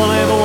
silence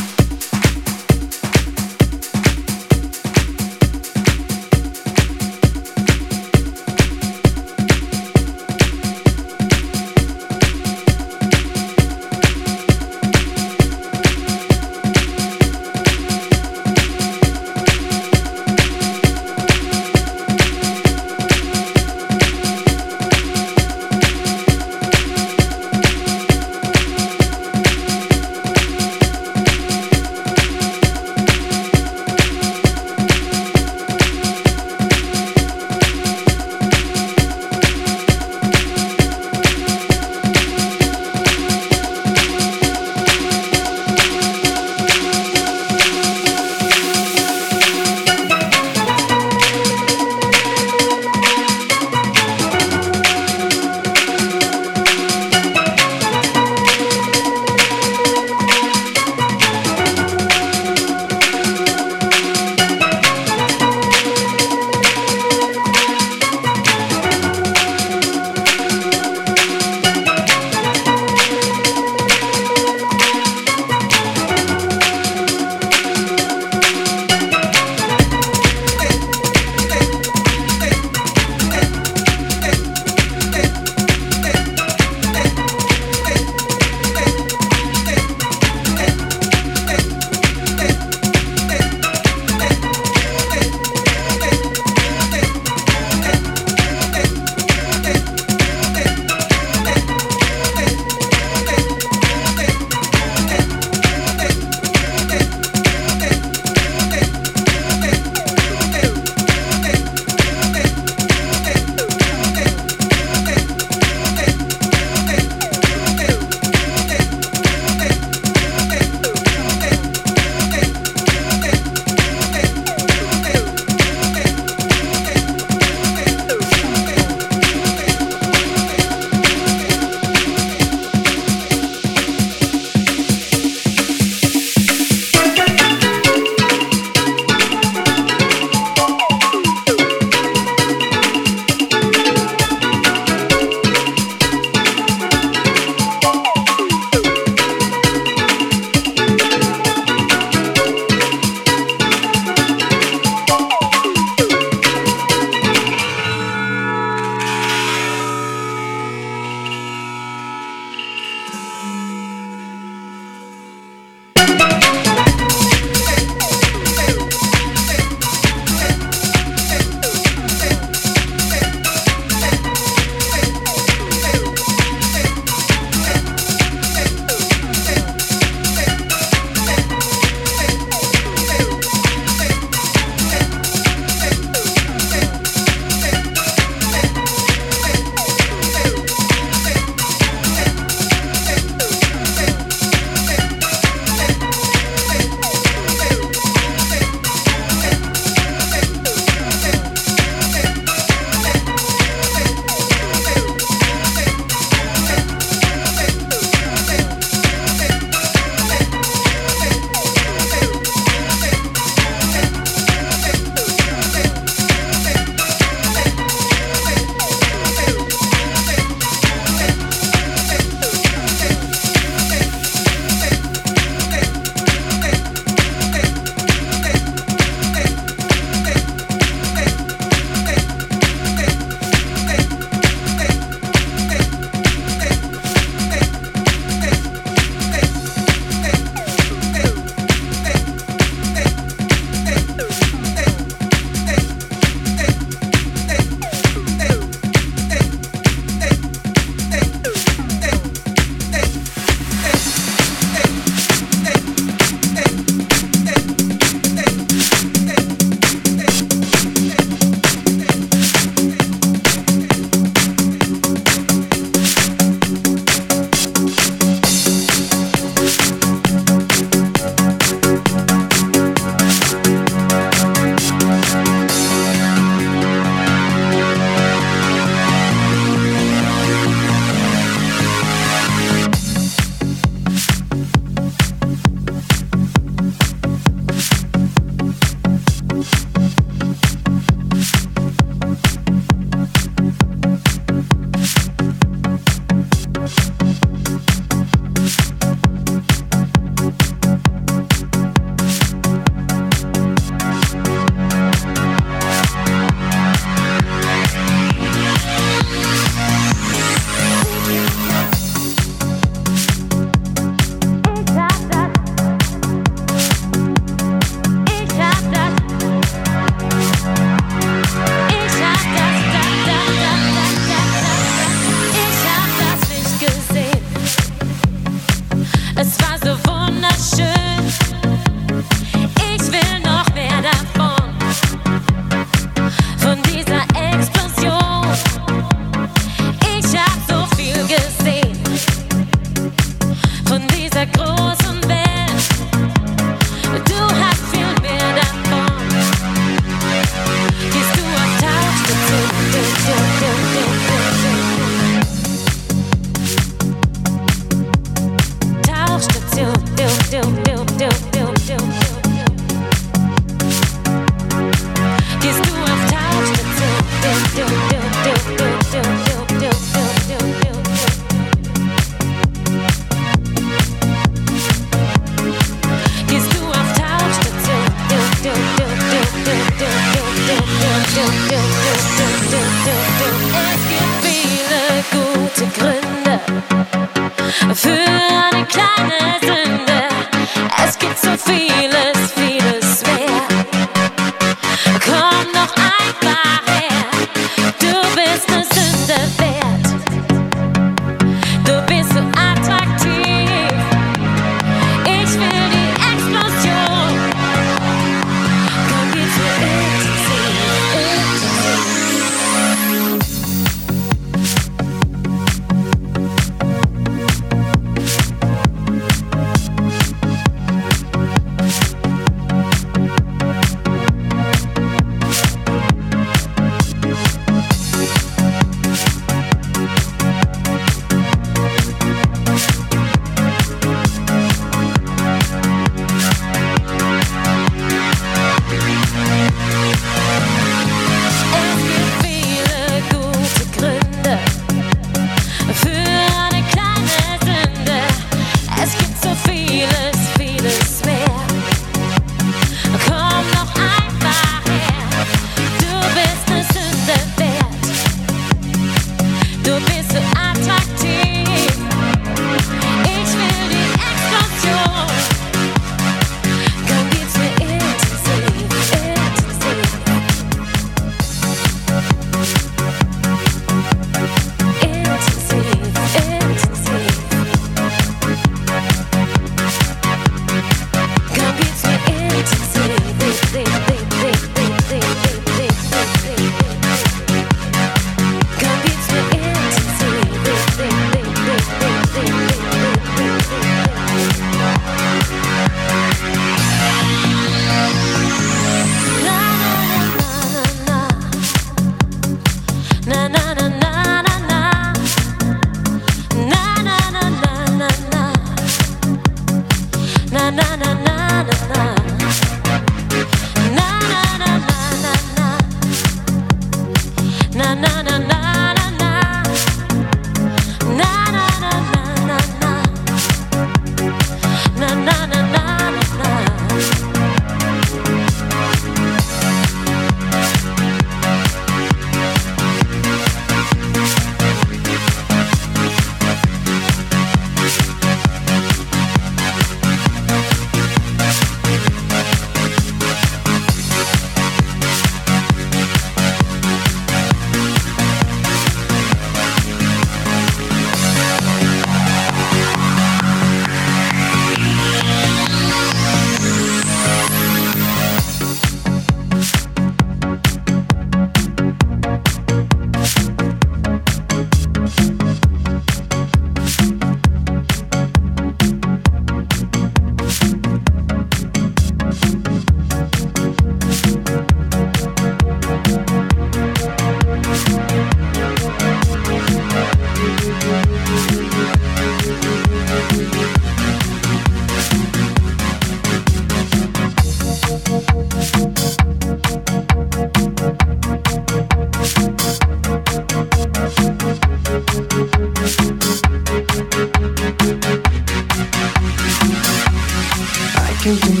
and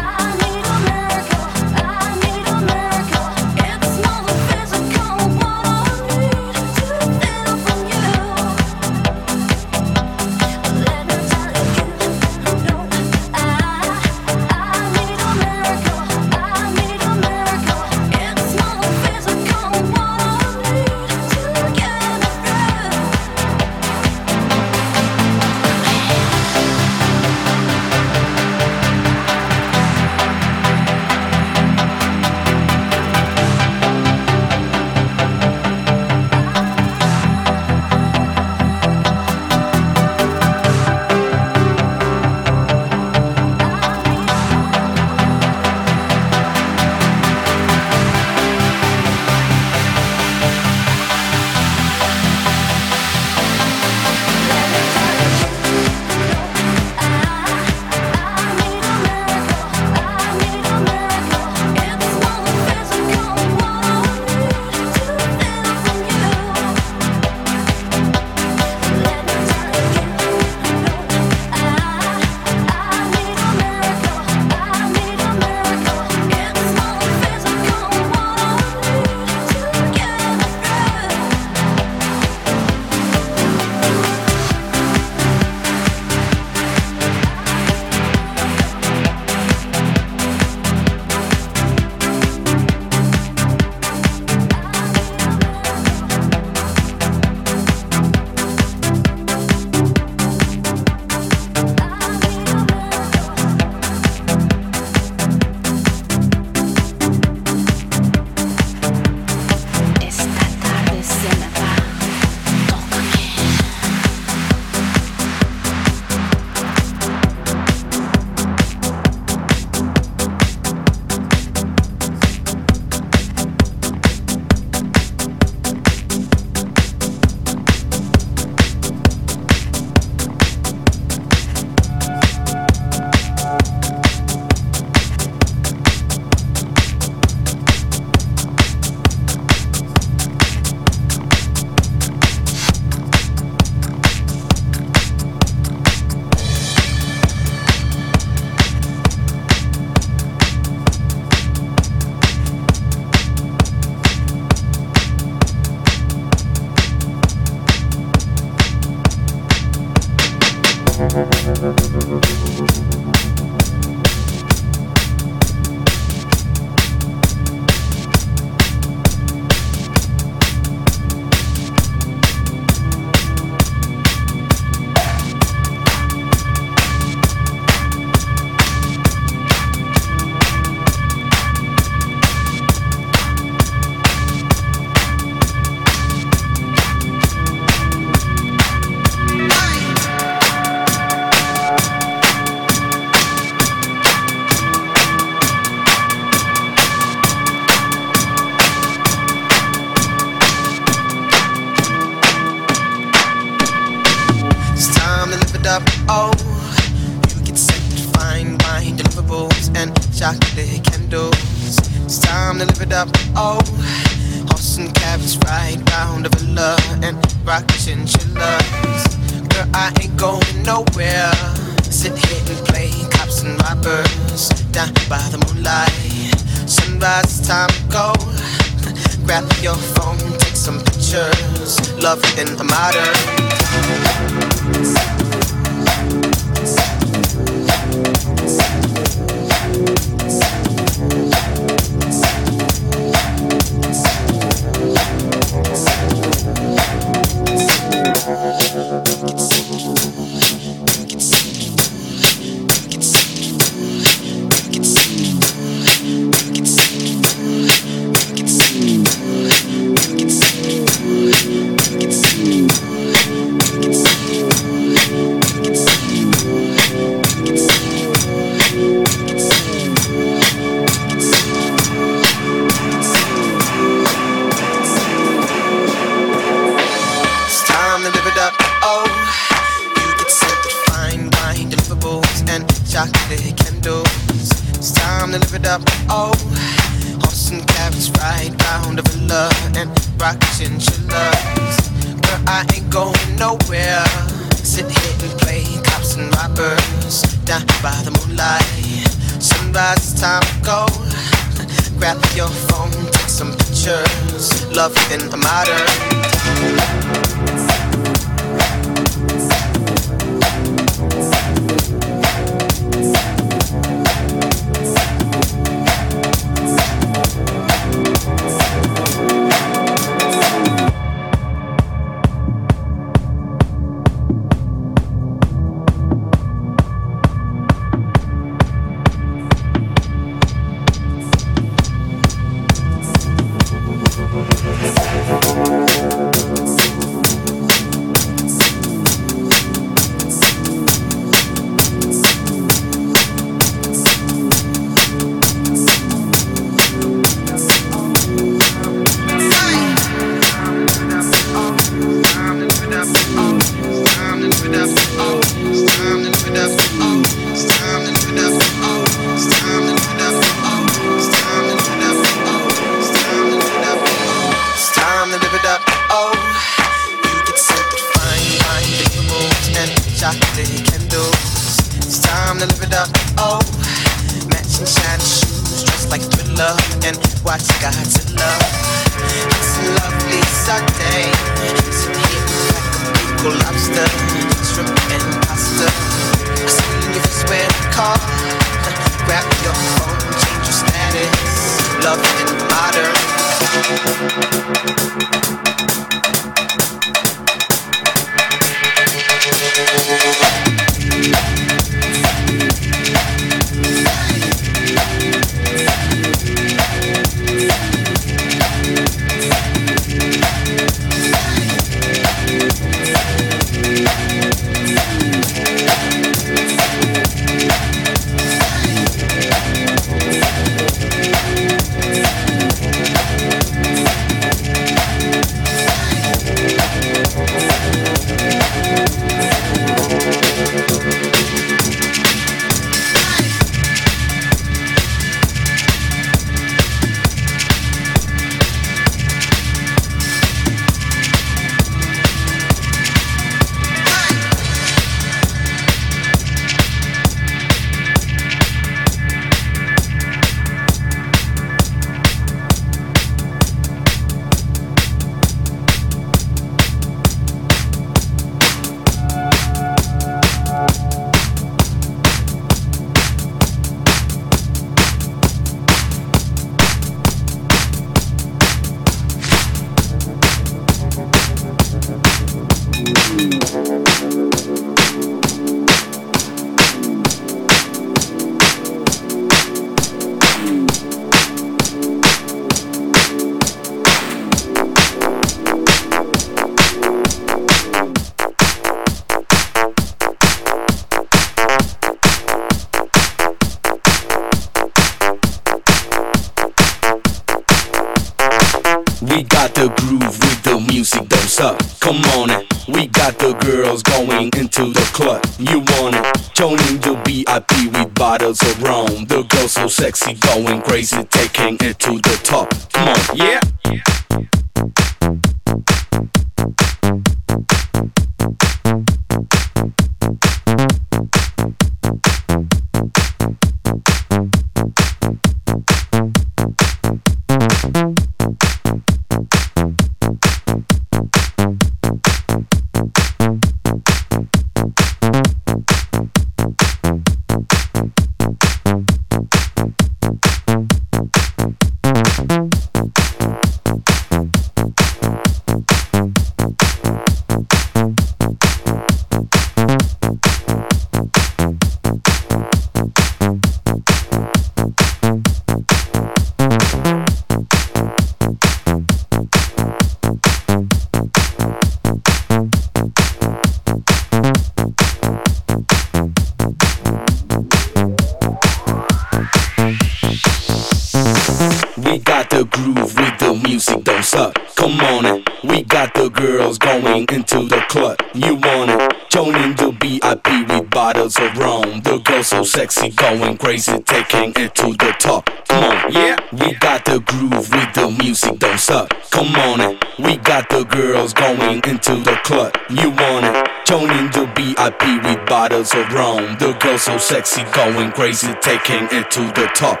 sexy, going crazy, taking it to the top.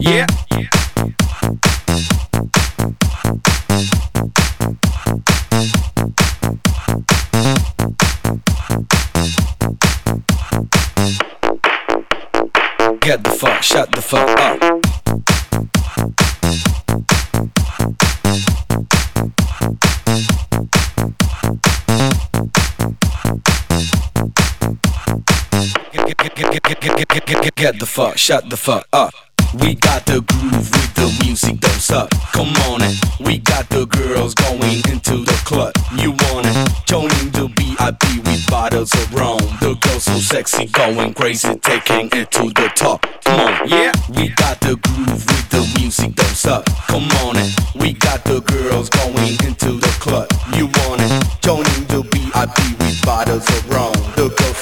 Yeah. Get the fuck, shut the fuck up. We got the groove with the music, don't stop. Come on, it. we got the girls going into the club. You want it? Joining the VIP with bottles of rum. The girls so sexy, going crazy, taking it to the top. Come on, yeah, we got the groove with the music, don't stop. Come on, it. we got the girls going into the club. You want it? Joining the VIP with bottles of rum. The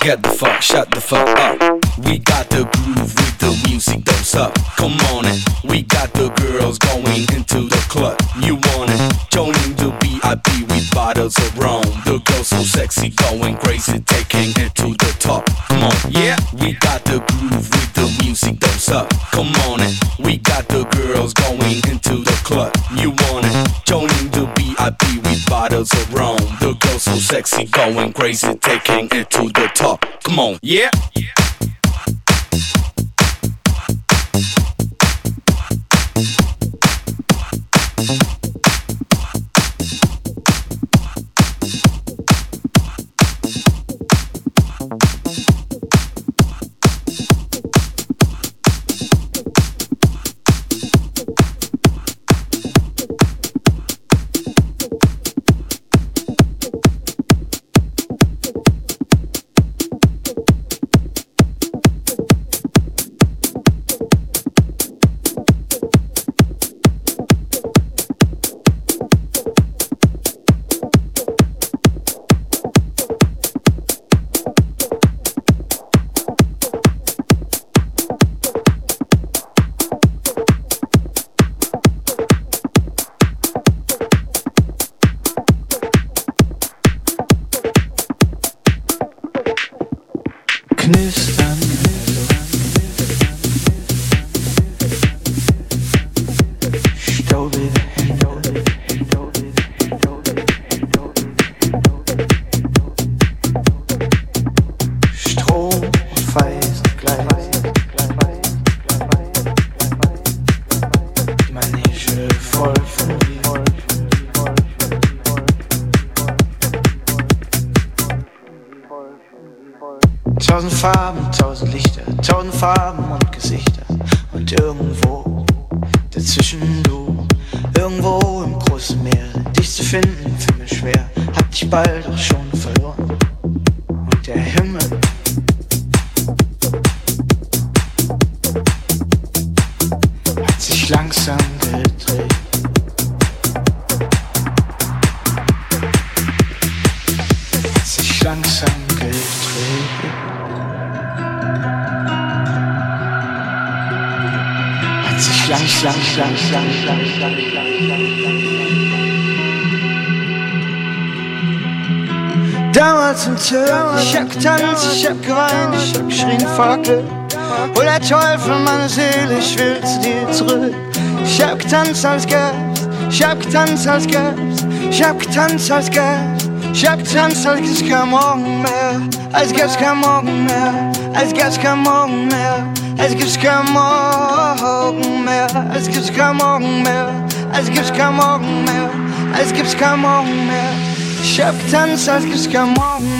Get the fuck, shut the fuck up. We got the groove with the music, don't. Come on, it. we got the girls going into the club. You want it? Joining the VIP with bottles of rum. The girls so sexy, going crazy, taking it to the top. Come on, yeah, we got the groove with the music, don't. Come on, it. we got the girls going into the club. You want it? The VIP with bottles of rum. The girls so sexy, going crazy, taking it to the top. Come on, yeah. yeah. langsam gedreht. Hat sich langsam langsam, Hat sich langsam, langsam, langsam, langsam. Damals im Zimmer, langsam, hab getanzt, ich hab geweint, ich hab geschrien, verklebt. Hol der Teufel meine Seele, ich will zu dir zurück. Ich hab getanzt als Geist, ich hab getanzt als Geist, ich hab getanzt als Geist. Ich hab getanzt, als gibt's kein Morgen mehr, als gibt's kein Morgen mehr, als gibt's kein Morgen mehr, als gibt's kein Morgen mehr, als gibt's kein Morgen mehr, als gibt's kein Morgen mehr, als gibt's kein Morgen mehr. Ich hab getanzt, als gibt's kein Morgen mehr.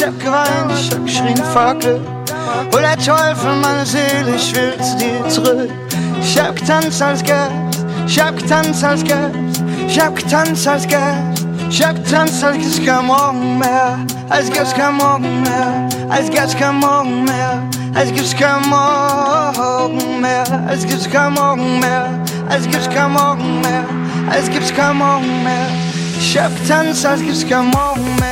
Ich hab geweint, ich hab geschrien, Fackel. Hol der Teufel meine Seele, ich will zu dir zurück. Ich hab getanzt als Geist, ich hab getanzt als Geist, ich hab getanzt als Geist. Ich hab getanzt, als gibt's kein Morgen mehr, als gibt's kein Morgen mehr, als gibt's kein Morgen mehr, als gibt's kein Morgen mehr, als gibt's kein Morgen mehr, als gibt's kein Morgen mehr, als gibt's kein Morgen mehr. Ich hab getanzt, als gibt's kein Morgen mehr.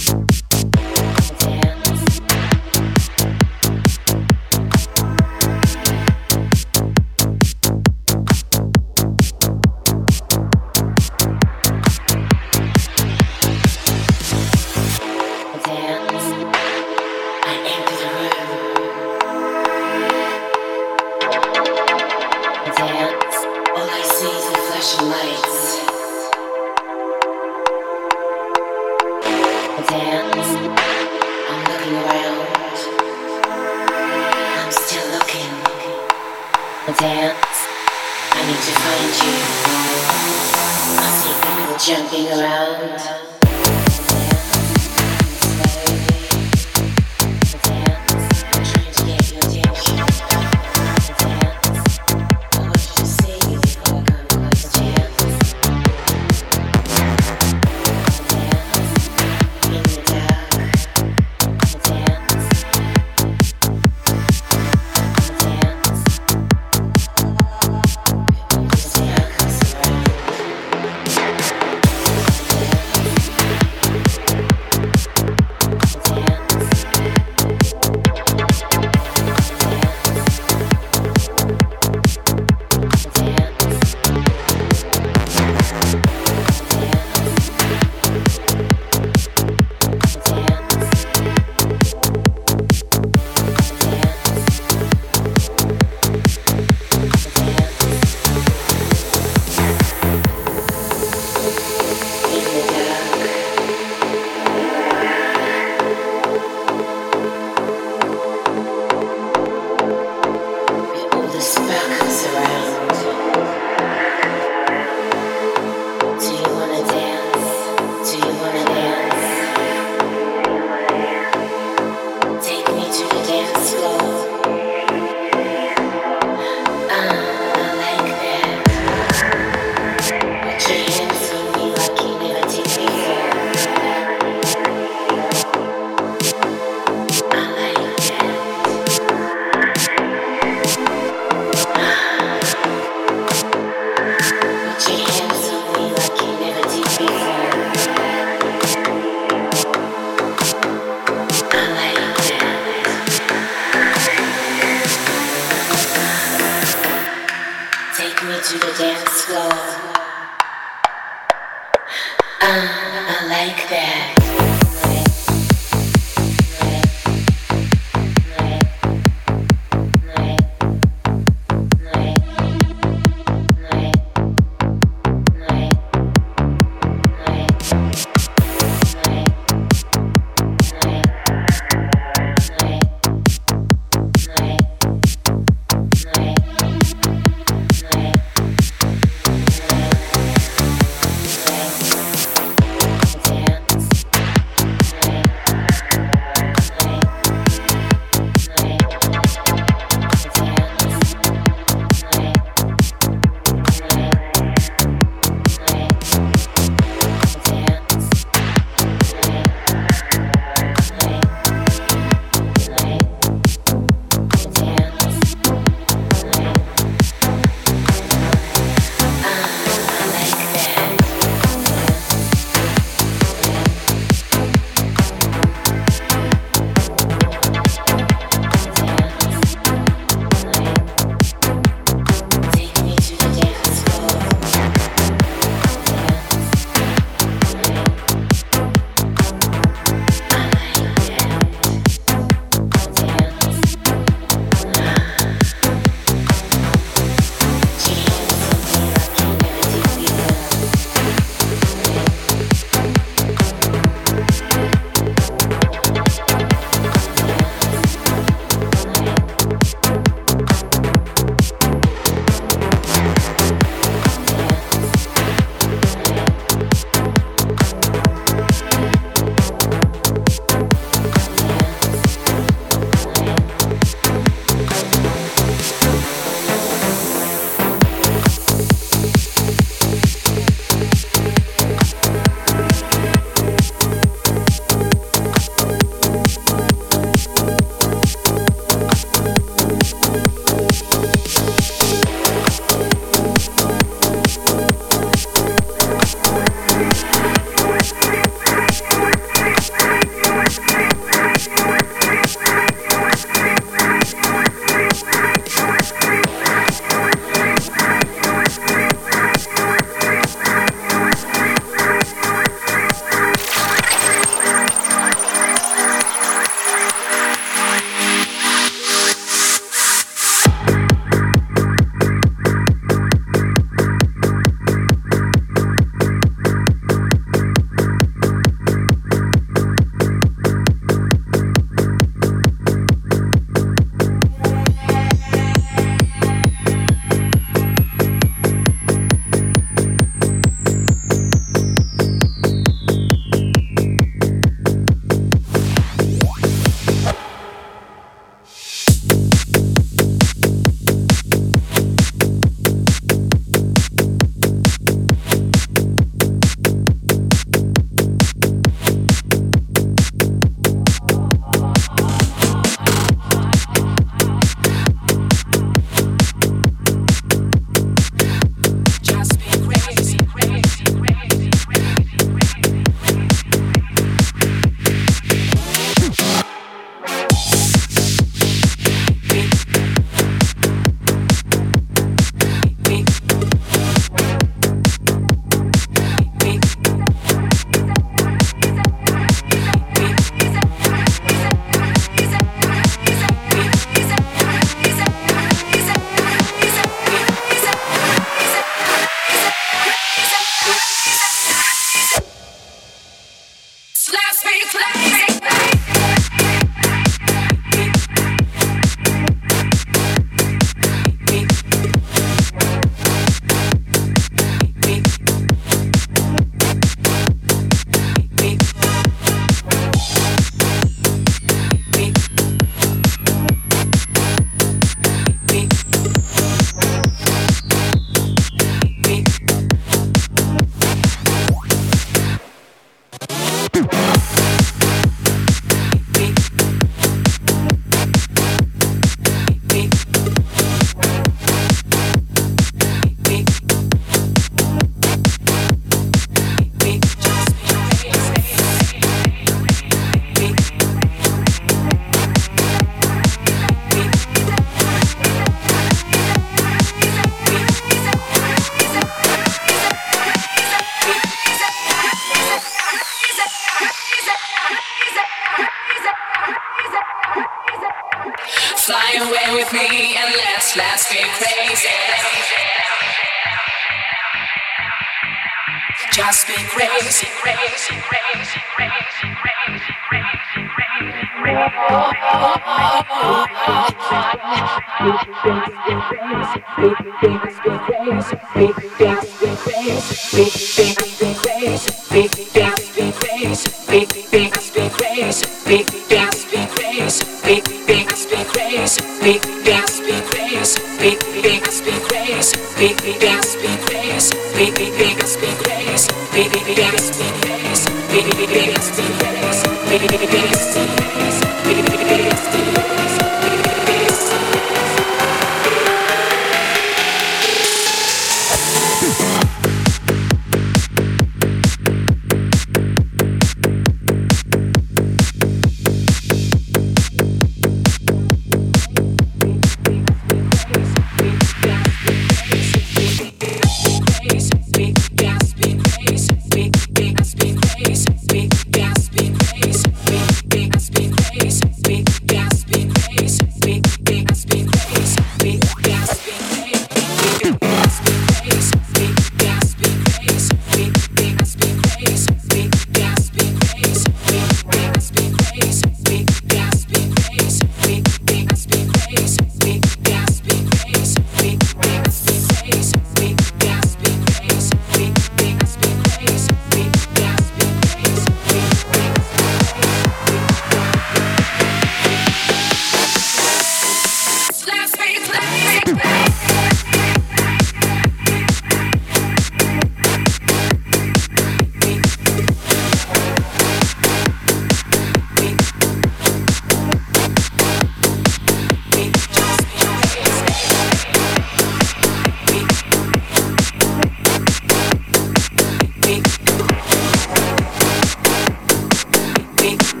me.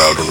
out on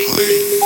Exactly.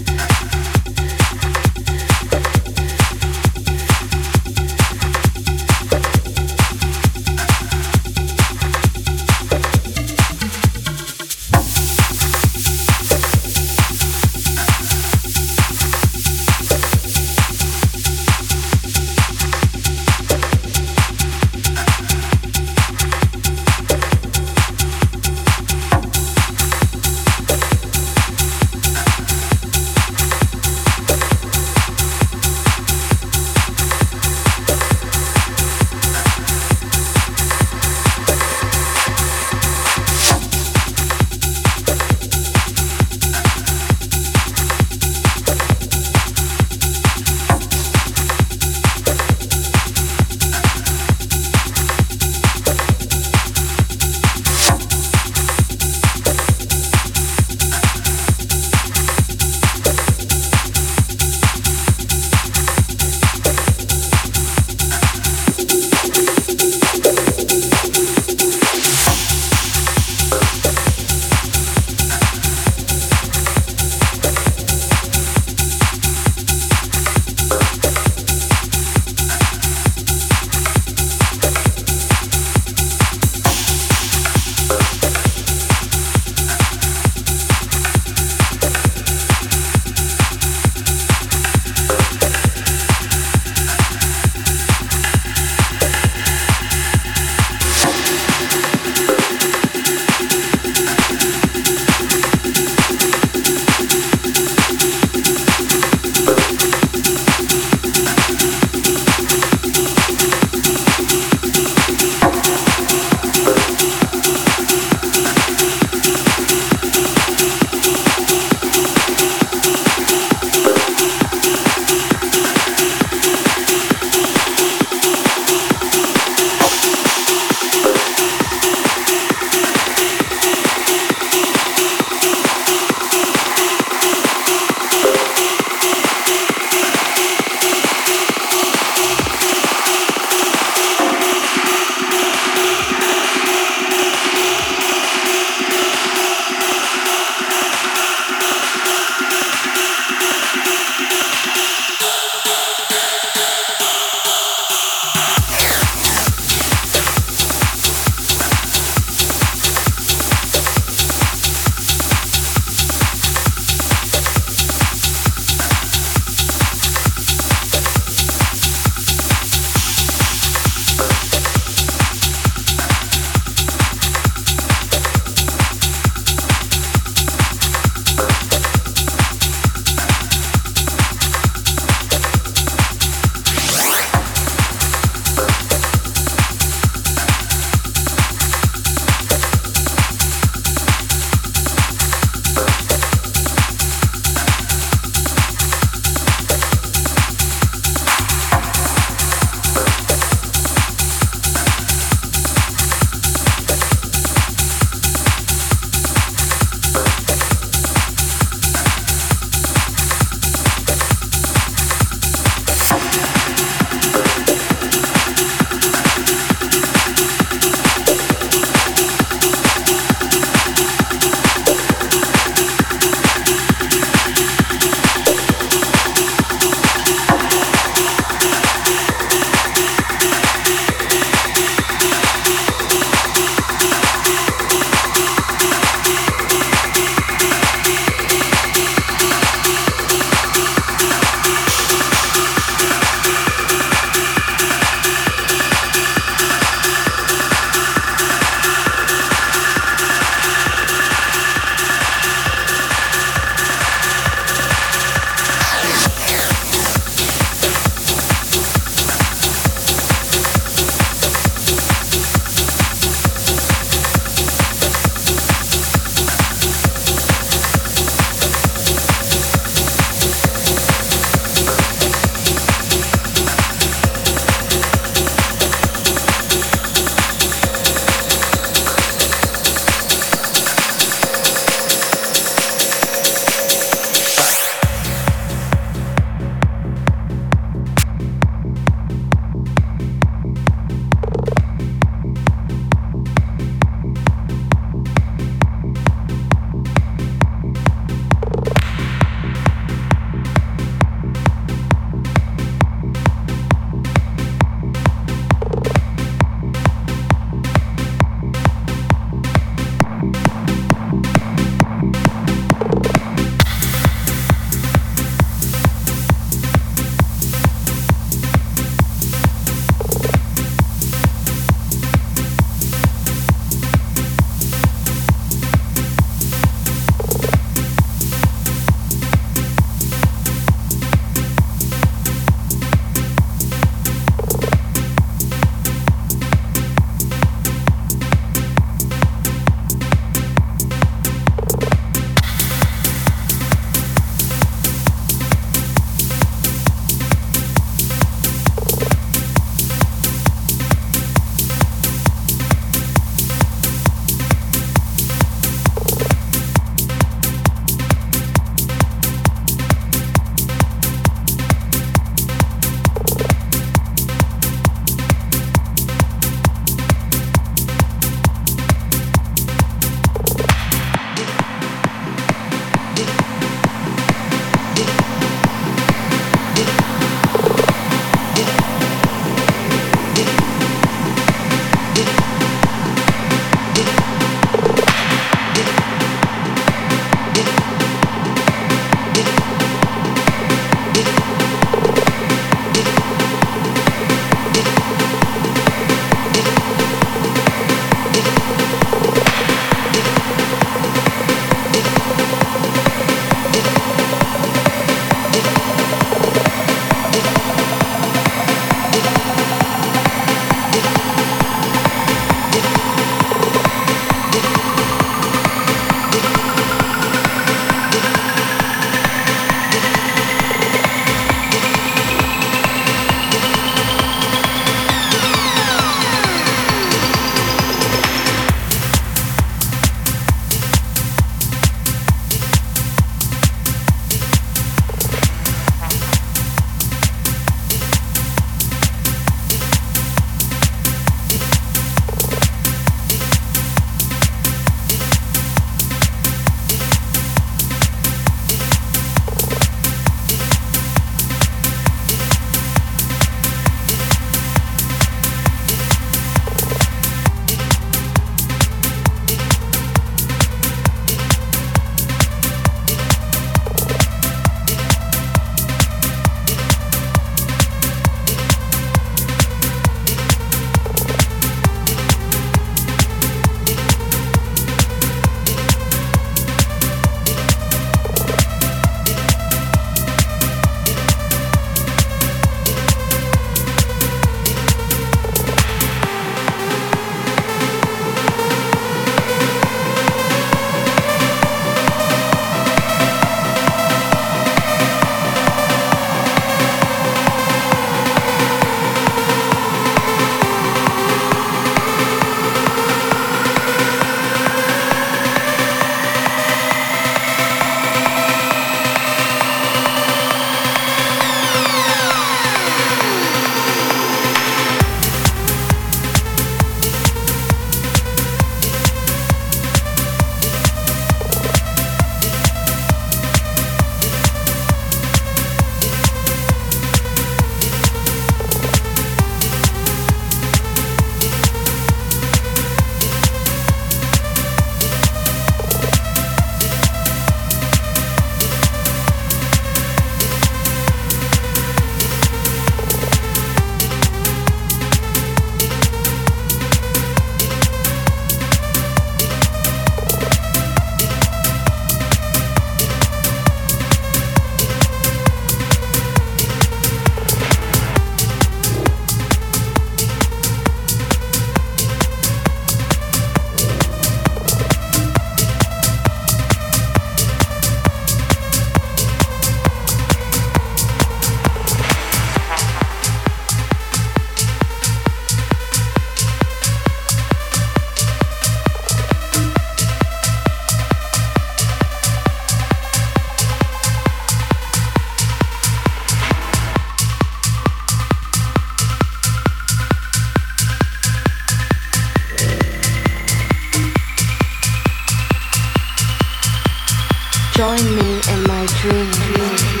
dream. dream.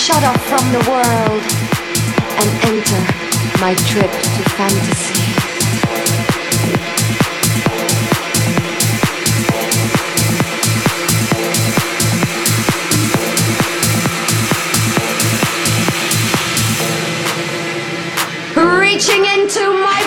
shut off from the world and enter my trip to fantasy. Reaching into my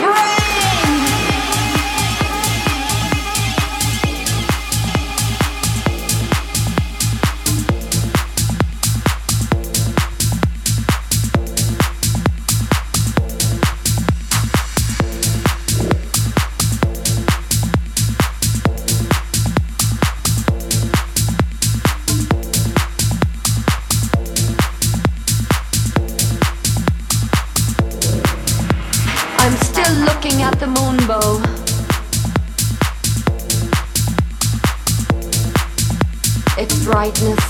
brightness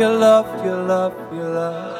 your love, your love, your love.